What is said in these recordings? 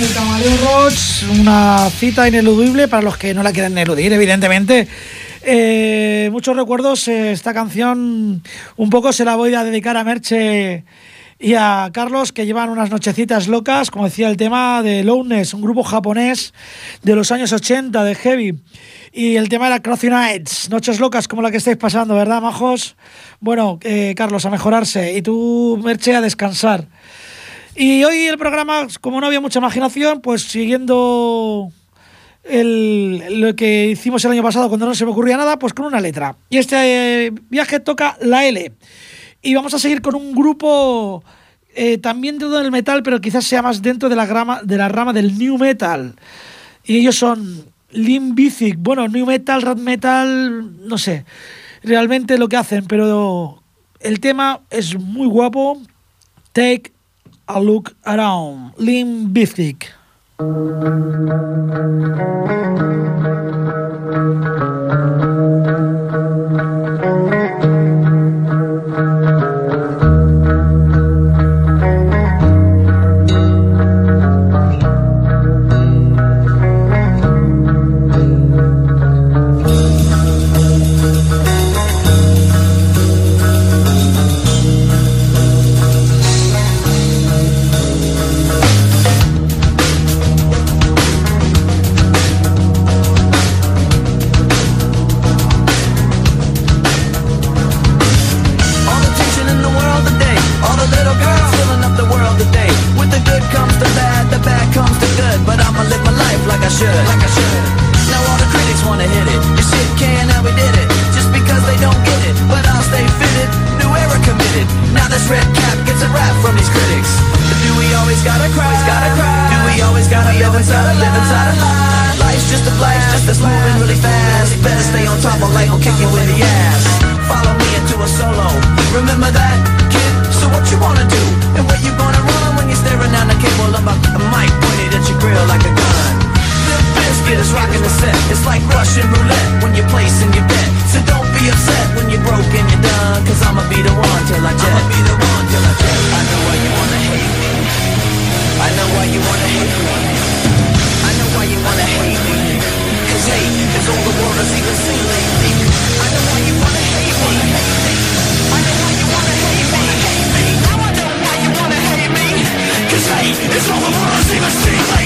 el Camaleo Rocks, una cita ineludible para los que no la quieren eludir, evidentemente. Eh, muchos recuerdos, eh, esta canción un poco se la voy a dedicar a Merche y a Carlos que llevan unas nochecitas locas, como decía el tema de Lowness, un grupo japonés de los años 80 de heavy. Y el tema era Crossing Nights, noches locas como la que estáis pasando, ¿verdad, majos? Bueno, eh, Carlos, a mejorarse y tú, Merche, a descansar. Y hoy el programa, como no había mucha imaginación, pues siguiendo lo que hicimos el año pasado cuando no se me ocurría nada, pues con una letra. Y este eh, viaje toca la L. Y vamos a seguir con un grupo eh, también dentro del metal, pero quizás sea más dentro de la, grama, de la rama del new metal. Y ellos son Bizkit. Bueno, new metal, rat metal, no sé realmente lo que hacen, pero el tema es muy guapo. Take a Look Around, Lim Bizkit. the season.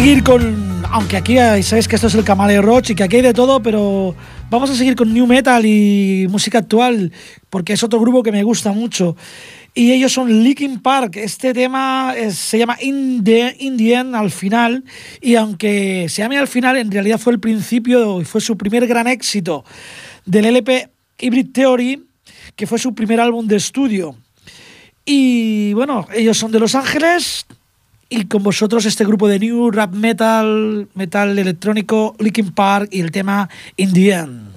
Seguir con. Aunque aquí sabéis que esto es el Camale Roach y que aquí hay de todo, pero vamos a seguir con New Metal y música actual, porque es otro grupo que me gusta mucho. Y ellos son Linkin Park. Este tema se llama Indian al final. Y aunque se llame al final, en realidad fue el principio y fue su primer gran éxito del LP Hybrid Theory, que fue su primer álbum de estudio. Y bueno, ellos son de Los Ángeles, y con vosotros este grupo de New Rap Metal, metal electrónico, Linkin Park y el tema Indian.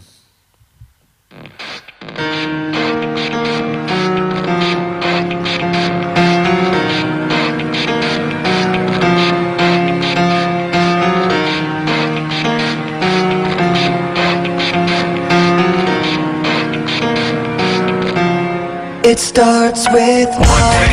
It starts with one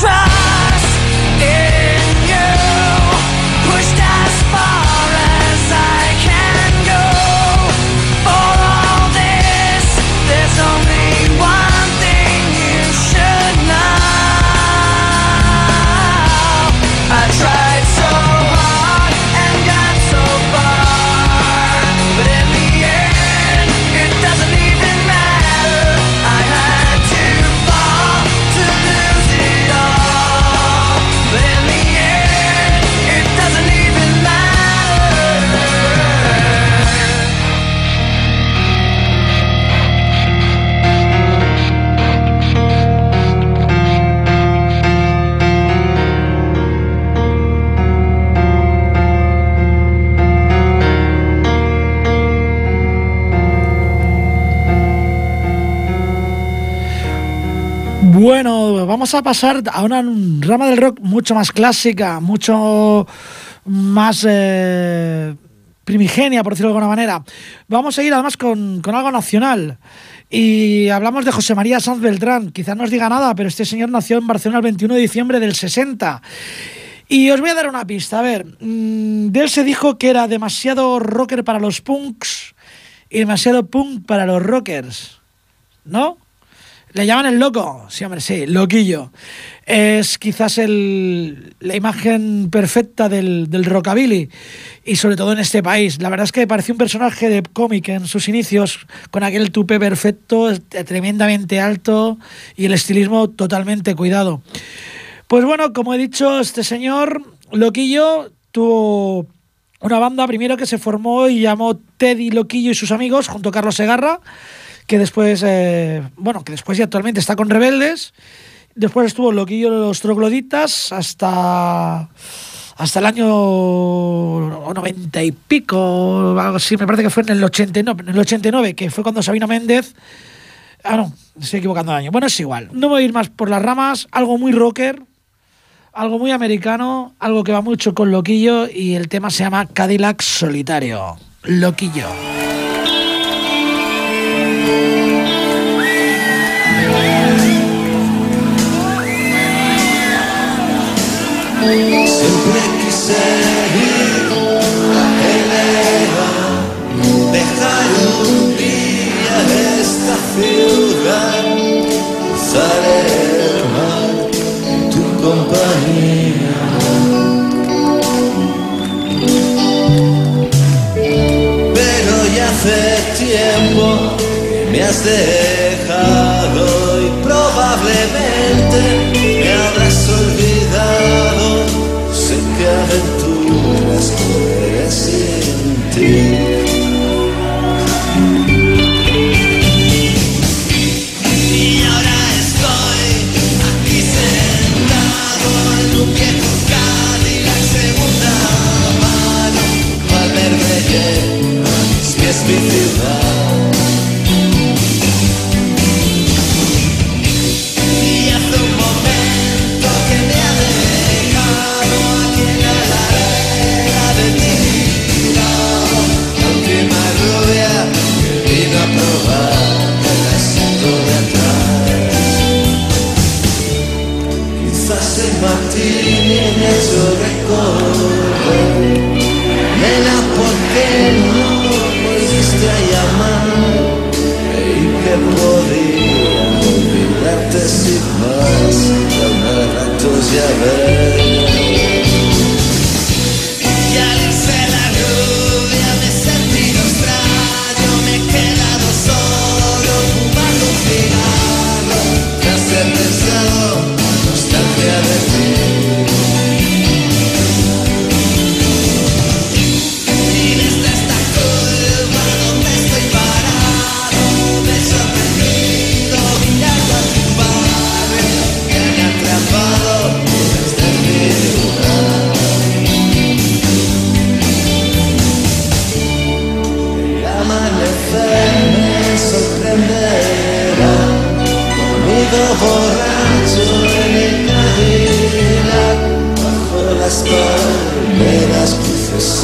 my vamos a pasar a una rama del rock mucho más clásica, mucho más eh, primigenia, por decirlo de alguna manera. Vamos a ir además con, con algo nacional. Y hablamos de José María Sanz Beltrán. Quizás no os diga nada, pero este señor nació en Barcelona el 21 de diciembre del 60. Y os voy a dar una pista. A ver, mm, de él se dijo que era demasiado rocker para los punks y demasiado punk para los rockers. ¿No? ¿Le llaman el loco? Sí, hombre, sí, loquillo. Es quizás el, la imagen perfecta del, del rockabilly y sobre todo en este país. La verdad es que parecía un personaje de cómic en sus inicios, con aquel tupe perfecto, tremendamente alto y el estilismo totalmente cuidado. Pues bueno, como he dicho, este señor, Loquillo, tuvo una banda primero que se formó y llamó Teddy Loquillo y sus amigos, junto a Carlos Segarra que después, eh, bueno, que después y actualmente está con Rebeldes. Después estuvo Loquillo los Trogloditas hasta hasta el año 90 y pico, algo así, me parece que fue en el 89, en el 89 que fue cuando Sabino Méndez. Ah, no, estoy equivocando de año. Bueno, es igual. No voy a ir más por las ramas, algo muy rocker, algo muy americano, algo que va mucho con Loquillo y el tema se llama Cadillac Solitario. Loquillo. Siempre quise ir a Geneva, dejar un día esta ciudad, cruzar el mar tu compañía. Pero ya hace tiempo que me has dejado y probablemente sin.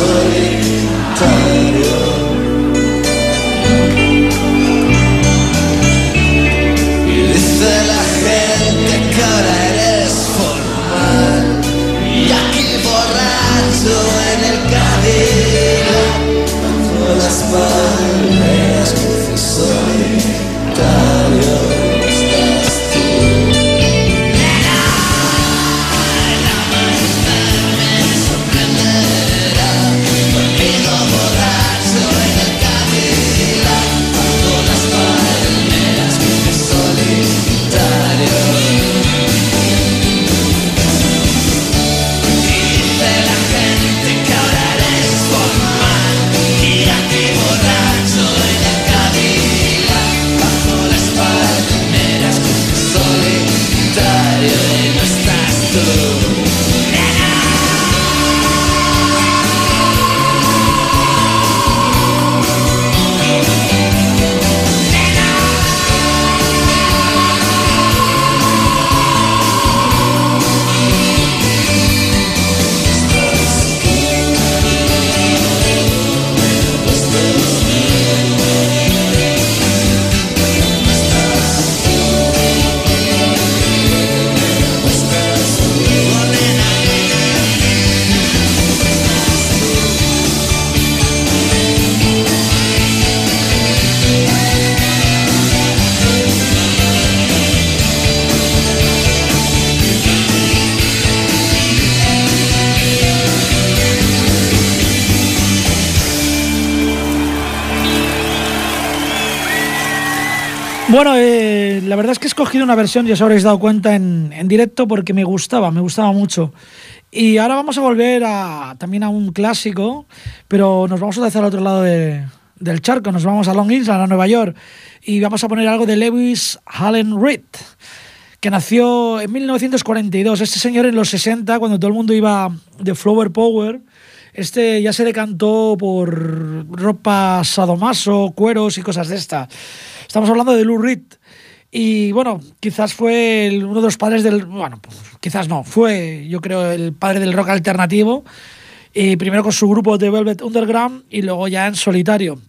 Totally. Bueno, eh, la verdad es que he escogido una versión, ya os habréis dado cuenta, en, en directo porque me gustaba, me gustaba mucho. Y ahora vamos a volver a, también a un clásico, pero nos vamos a hacer al otro lado de- del charco, nos vamos a Long Island, a Nueva York, y vamos a poner algo de Lewis Allen Reed, que nació en 1942. Este señor en los 60, cuando todo el mundo iba de Flower Power, este ya se decantó por ropa sadomaso, cueros y cosas de estas. Estamos hablando de Lou Reed. Y bueno, quizás fue uno de los padres del. Bueno, pues, quizás no, fue yo creo el padre del rock alternativo. Y primero con su grupo de Velvet Underground y luego ya en solitario.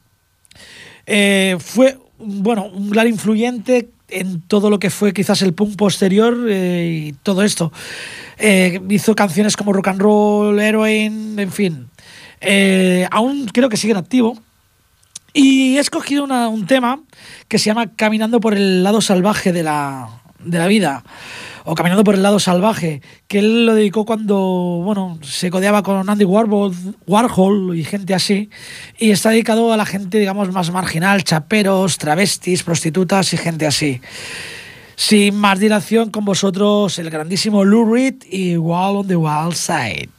Eh, fue, bueno, un gran influyente en todo lo que fue quizás el punk posterior eh, y todo esto. Eh, hizo canciones como Rock and Roll, Heroin, en fin. Aún creo que sigue en activo. Y he escogido un tema que se llama Caminando por el lado salvaje de la, de la vida. O Caminando por el lado salvaje, que él lo dedicó cuando bueno, se codeaba con Andy Warhol, Warhol y gente así. Y está dedicado a la gente, digamos, más marginal, chaperos, travestis, prostitutas y gente así. Sin más dilación, con vosotros el grandísimo Lou Reed y Wall on the Wild Side.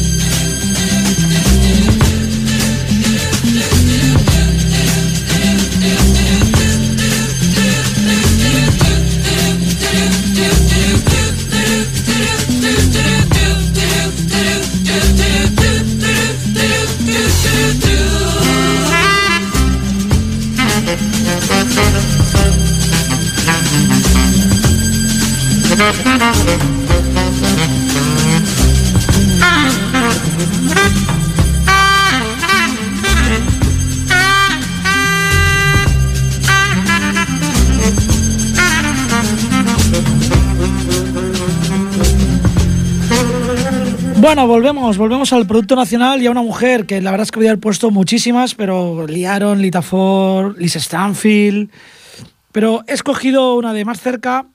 Bueno, volvemos, volvemos al Producto Nacional y a una mujer que la verdad es que podía haber puesto muchísimas, pero liaron Litafor, Liz Stanfield. Pero he escogido una de más cerca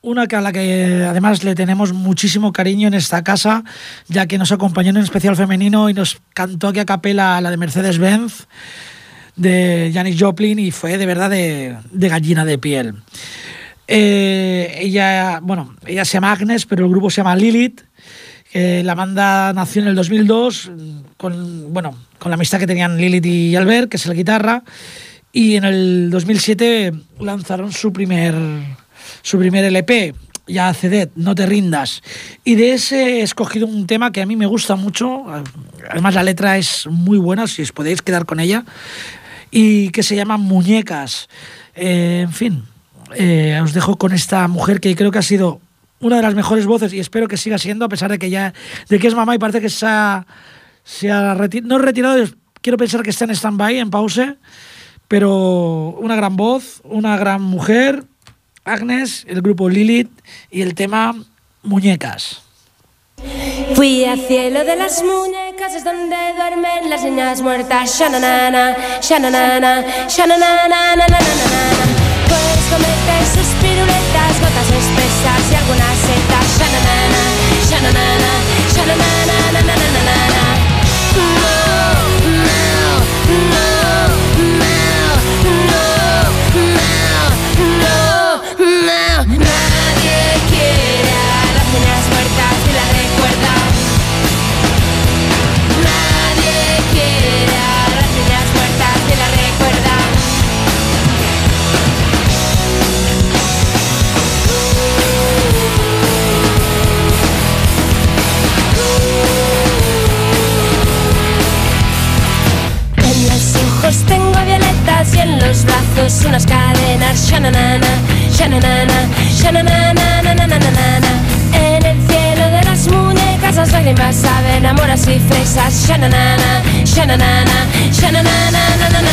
una a la que además le tenemos muchísimo cariño en esta casa, ya que nos acompañó en un especial femenino y nos cantó aquí a capela la de Mercedes-Benz de Janis Joplin y fue de verdad de, de gallina de piel. Eh, ella, bueno, ella se llama Agnes, pero el grupo se llama Lilith. La banda nació en el 2002 con, bueno, con la amistad que tenían Lilith y Albert, que es la guitarra, y en el 2007 lanzaron su primer, su primer LP, ya CD, No te rindas. Y de ese he escogido un tema que a mí me gusta mucho, además la letra es muy buena, si os podéis quedar con ella, y que se llama Muñecas. Eh, en fin, eh, os dejo con esta mujer que creo que ha sido una de las mejores voces y espero que siga siendo, a pesar de que ya de que es mamá y parece que se ha, se ha reti- no retirado, quiero pensar que está en stand-by, en pause, pero una gran voz, una gran mujer, Agnes, el grupo Lilith y el tema Muñecas. Fui al cielo de las muñecas, es donde duermen las niñas muertas. Shananana, shananana, shananana. Puedes comerte sus piruletas, gotas espesas y algunas setas. Shananana, shananana, shananana, ojos tengo violetas y en los brazos unas cadenas. Shananana, shananana, shananana. En el cielo de las muñecas las lágrimas saben amoras y fresas. Shananana, shananana, shananana, no, no,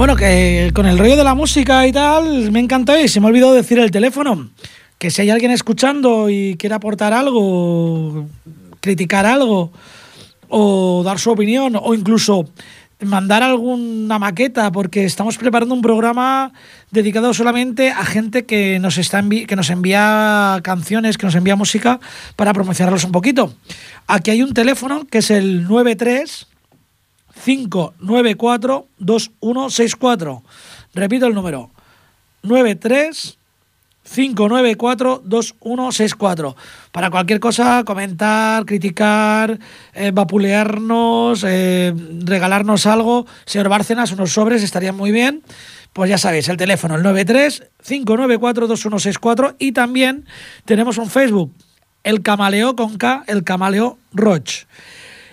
Bueno, que con el rollo de la música y tal, me encantó y se me olvidó decir el teléfono. Que si hay alguien escuchando y quiere aportar algo, criticar algo, o dar su opinión, o incluso mandar alguna maqueta, porque estamos preparando un programa dedicado solamente a gente que nos, está que nos envía canciones, que nos envía música, para promocionarlos un poquito. Aquí hay un teléfono que es el 93 594 2164. Repito el número. 93 594 2164. Para cualquier cosa, comentar, criticar, eh, vapulearnos, eh, regalarnos algo. Señor Bárcenas, unos sobres estarían muy bien. Pues ya sabéis, el teléfono, el 93 594 2164. Y también tenemos un Facebook, el Camaleo con K, el Camaleo Roch.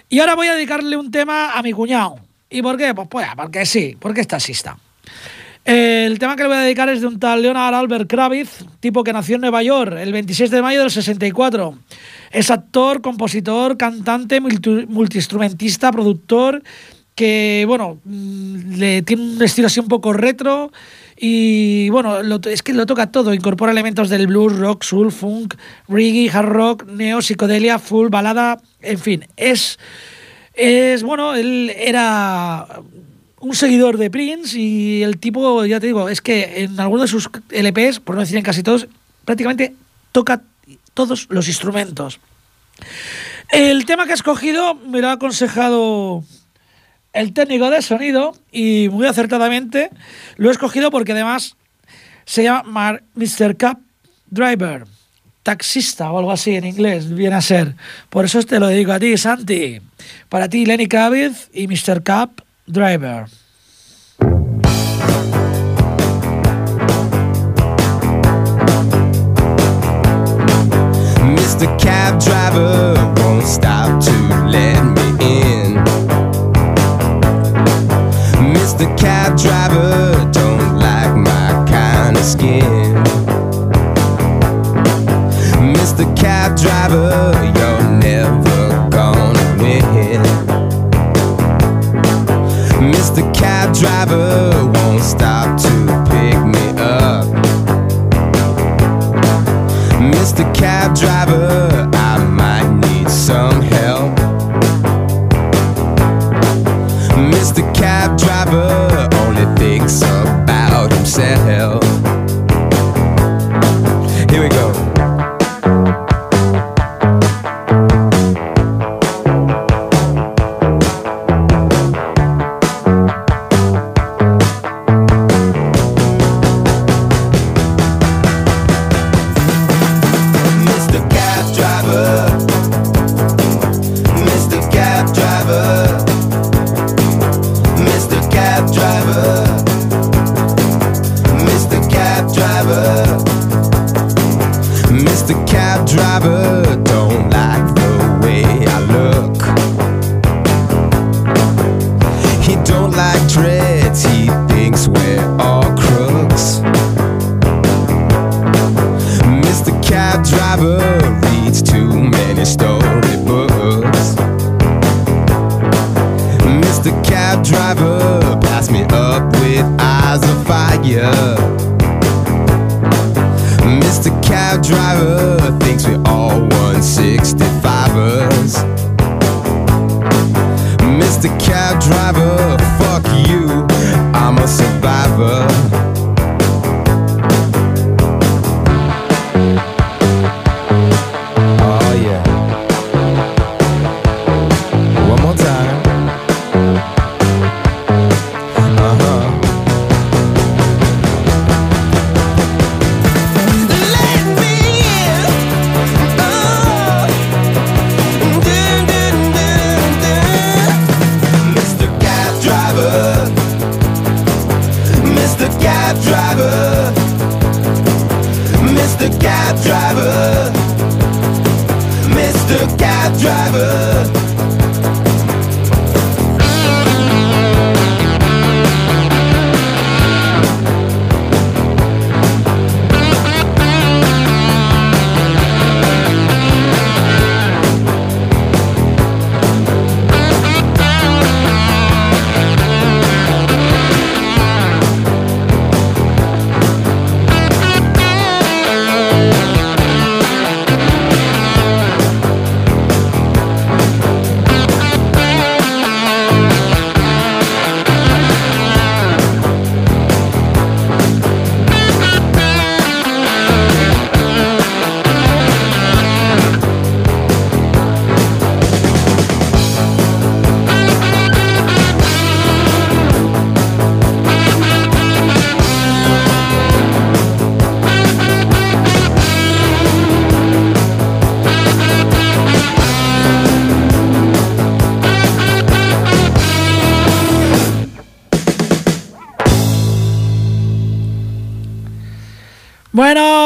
Y ahora voy a dedicarle un tema a mi cuñado. ¿Y por qué? Pues, pues porque sí, porque es taxista. El tema que le voy a dedicar es de un tal Leonard Albert Kravitz, tipo que nació en Nueva York el 26 de mayo del 64. Es actor, compositor, cantante, multi- multiinstrumentista, productor, que, bueno, mm, le tiene un estilo así un poco retro y, bueno, lo- es que lo toca todo. Incorpora elementos del blues, rock, soul, funk, reggae, hard rock, neo, psicodelia, full, balada, en fin. Es, es bueno, él era un seguidor de Prince y el tipo, ya te digo, es que en algunos de sus LPs, por no decir en casi todos, prácticamente toca todos los instrumentos. El tema que he escogido me lo ha aconsejado el técnico de sonido y muy acertadamente lo he escogido porque además se llama Mr. Cab Driver, taxista o algo así en inglés, viene a ser. Por eso te lo dedico a ti, Santi. Para ti, Lenny Kravitz y Mr. Cab Driver. Mr. Cab Driver won't stop to let me in. Mr. Cab Driver don't like my kind of skin. Mr. Cab Driver, you're never gonna win. Mr. Cab Driver won't stop to pick me up. Mr. Cab Driver, I might need some help. Mr. Cab Driver only thinks about himself.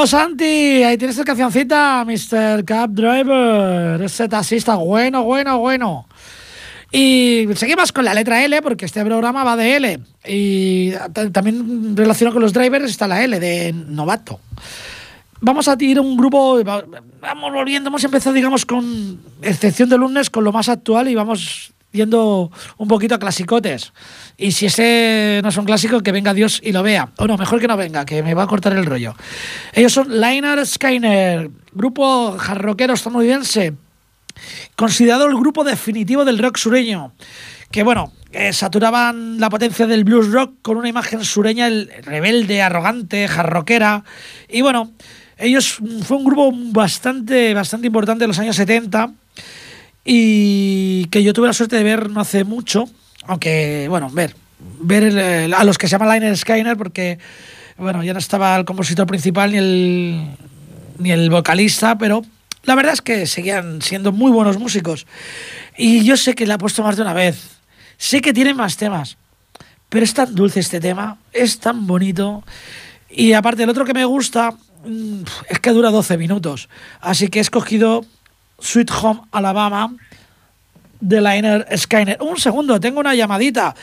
Santi, ahí tienes tu cancioncita, Mr. Cab Driver. Ese taxista, bueno, bueno, bueno. Y seguimos con la letra L, porque este programa va de L. Y ta- también relacionado con los drivers está la L, de novato. Vamos a tirar un grupo, va- vamos volviendo, hemos empezado, digamos, con excepción de lunes, con lo más actual y vamos yendo un poquito a clasicotes. Y si ese no es un clásico, que venga Dios y lo vea. O no, mejor que no venga, que me va a cortar el rollo. Ellos son Liner Skyner, grupo jarroquero estadounidense, considerado el grupo definitivo del rock sureño, que bueno, eh, saturaban la potencia del blues rock con una imagen sureña el- rebelde, arrogante, jarroquera, y bueno, ellos mm, fue un grupo bastante, bastante importante en los años 70 y que yo tuve la suerte de ver no hace mucho, aunque bueno, ver, ver a los que se llaman Liner Skyner porque bueno, ya no estaba el compositor principal ni el ni el vocalista, pero la verdad es que seguían siendo muy buenos músicos. Y yo sé que le ha puesto más de una vez. Sé que tienen más temas. Pero es tan dulce este tema, es tan bonito. Y aparte, el otro que me gusta mm, es que dura 12 minutos. Así que he escogido Sweet Home Alabama de Liner Skyner. Un segundo, tengo una llamadita.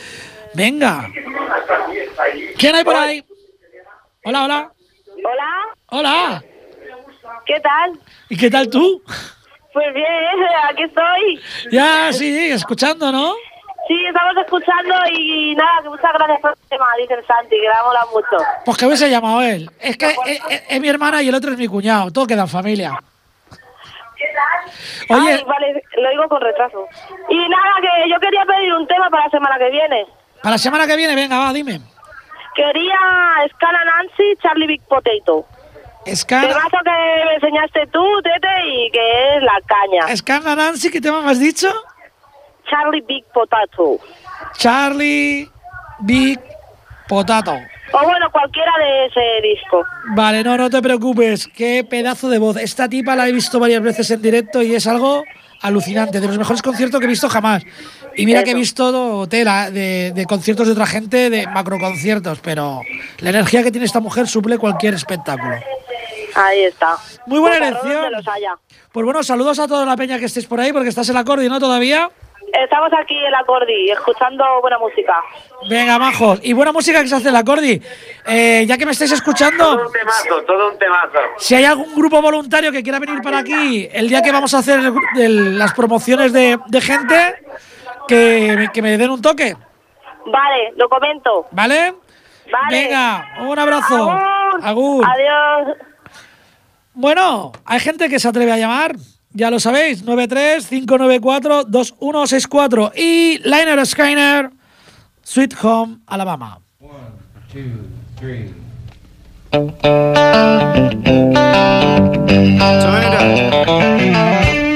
Venga. ¿Quién hay por ahí? Hola, hola. Hola, Hola. ¿qué tal? ¿Y qué tal tú? Pues bien, aquí estoy. Ya, sí, escuchando, ¿no? Sí, estamos escuchando y nada, que muchas gracias por el tema, dice el Santi, que la mola mucho. Pues que hubiese llamado él. Es que es, es- es mi hermana y el otro es mi cuñado. Todo queda en familia. Oye, Ay, vale, lo digo con retraso. Y nada, que yo quería pedir un tema para la semana que viene. para la semana que viene, venga, va, dime. Quería Scala Nancy, Charlie Big Potato. Scan, Temazo que me enseñaste tú, Tete, y que es la caña. Scan Nancy, ¿qué tema me has dicho? Charlie Big Potato. Charlie Big Potato. O bueno, cualquiera de ese disco. Vale, no, no te preocupes. Qué pedazo de voz. Esta tipa la he visto varias veces en directo y es algo alucinante. De los mejores conciertos que he visto jamás. Y mira que he visto tela de, de conciertos de otra gente, de macroconciertos, pero la energía que tiene esta mujer suple cualquier espectáculo. Ahí está. Muy buena Pues, elección. donde los haya. Pues bueno, saludos a toda la peña que estéis por ahí, porque estás en la cordi, ¿no? Todavía. Estamos aquí en la Cordi, escuchando buena música. Venga, majos. Y buena música que se hace en la cordi. Eh, ya que me estáis escuchando, Todo un temazo, todo un temazo. si hay algún grupo voluntario que quiera venir para aquí el día que vamos a hacer el gru- el- las promociones de, de gente, que, me- que me den un toque, Vale, lo comento. ¿vale? Vale. Venga, un abrazo. Agur. Agur. Adiós. Bueno, hay gente que se atreve a llamar, ya lo sabéis, 93-594-2164 y Liner Skyner, Sweet Home, Alabama. Turn it up.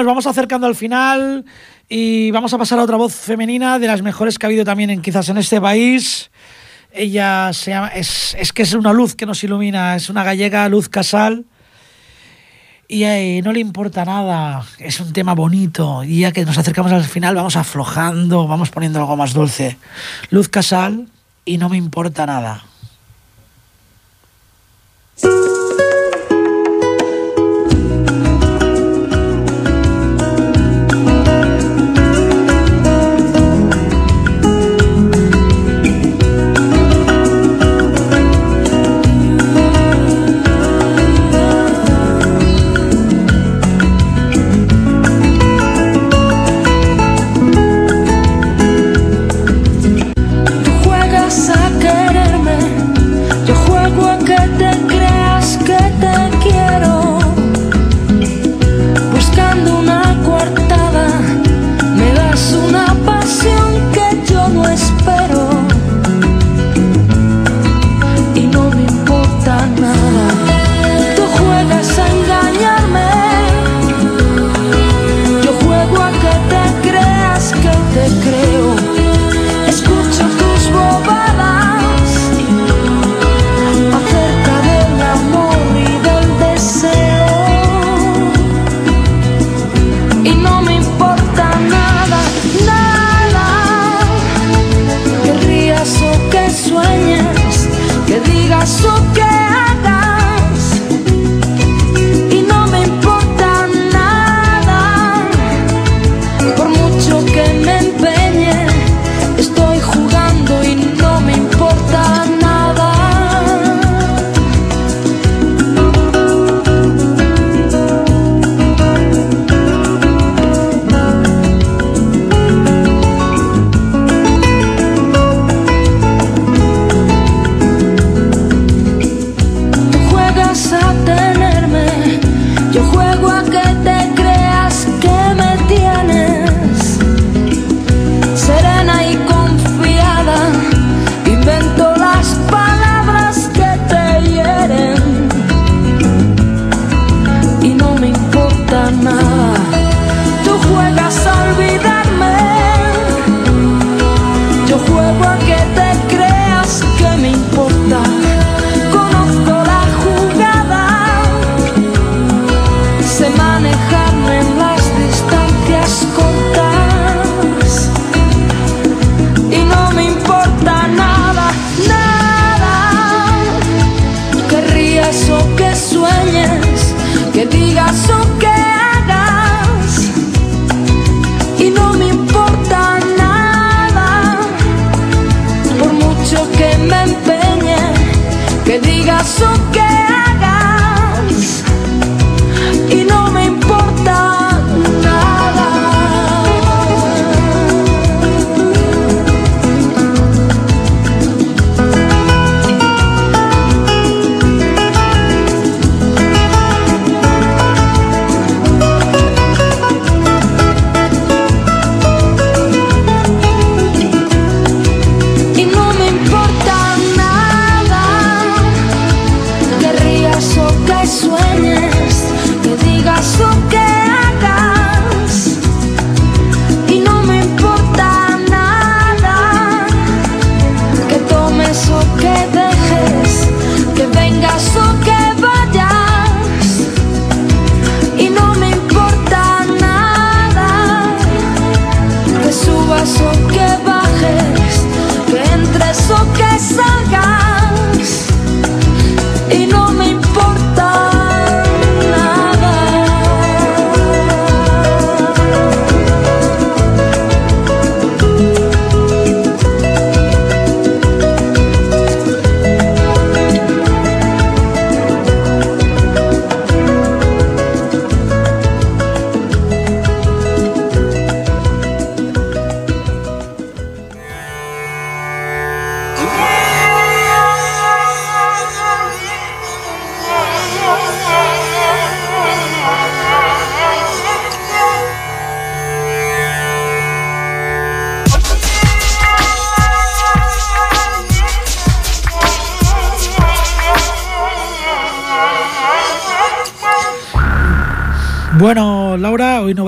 Nos vamos acercando al final y vamos a pasar a otra voz femenina de las mejores que ha habido también en, quizás en este país. Ella se llama, es, que es una luz que nos ilumina, es una gallega, Luz Casal. Y eh, no le importa nada, es un tema bonito. Y ya que nos acercamos al final, vamos aflojando, vamos poniendo algo más dulce. Luz Casal y no me importa nada.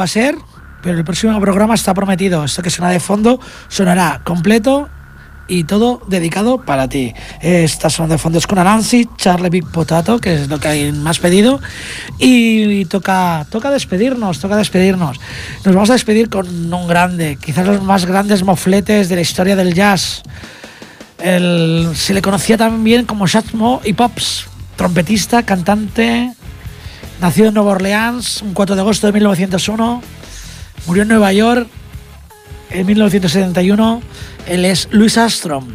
Va a ser, pero el próximo programa está prometido. Esto que suena de fondo sonará completo y todo dedicado para ti. Está sonando de fondo es con Anansi, Charlie Big Potato, que es lo que hay más pedido. Y toca, toca despedirnos, toca despedirnos. Nos vamos a despedir con un grande, quizás los más grandes mofletes de la historia del jazz. El- se le conocía también como Satmo y Pops, trompetista, cantante, nació en Nueva Orleans un 4 de agosto de 1901, murió en Nueva York en 1971. Él es Louis Armstrong.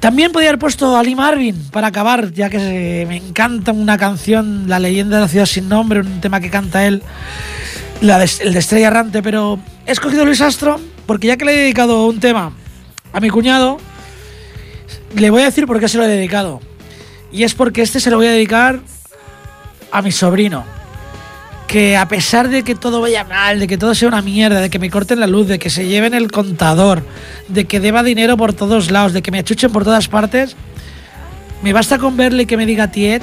También podía haber puesto a Lee Marvin para acabar, ya que me encanta una canción, La leyenda de la ciudad sin nombre, un tema que canta él, el de Estrella Errante, pero he escogido a Louis Armstrong porque ya que le he dedicado un tema a mi cuñado, le voy a decir por qué se lo he dedicado. Y es porque este se lo voy a dedicar a mi sobrino. Que a pesar de que todo vaya mal, de que todo sea una mierda, de que me corten la luz, de que se lleven el contador, de que deba dinero por todos lados, de que me achuchen por todas partes, me basta con verle que me diga Tiet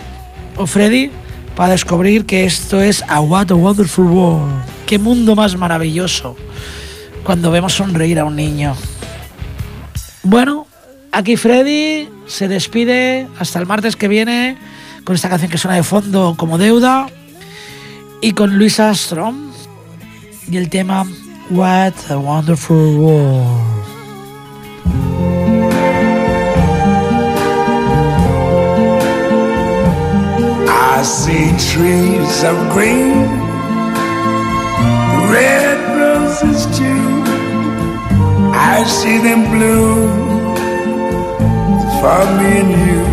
o Freddy para descubrir que esto es a What a Wonderful World. Qué mundo más maravilloso cuando vemos sonreír a un niño. Bueno, aquí Freddy se despide hasta el martes que viene con esta canción que suena de fondo como deuda y con Luis Armstrong y el tema What a Wonderful World. I see trees of green, red roses too. I see them bloom for me and you.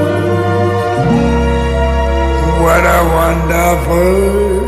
what a wonderful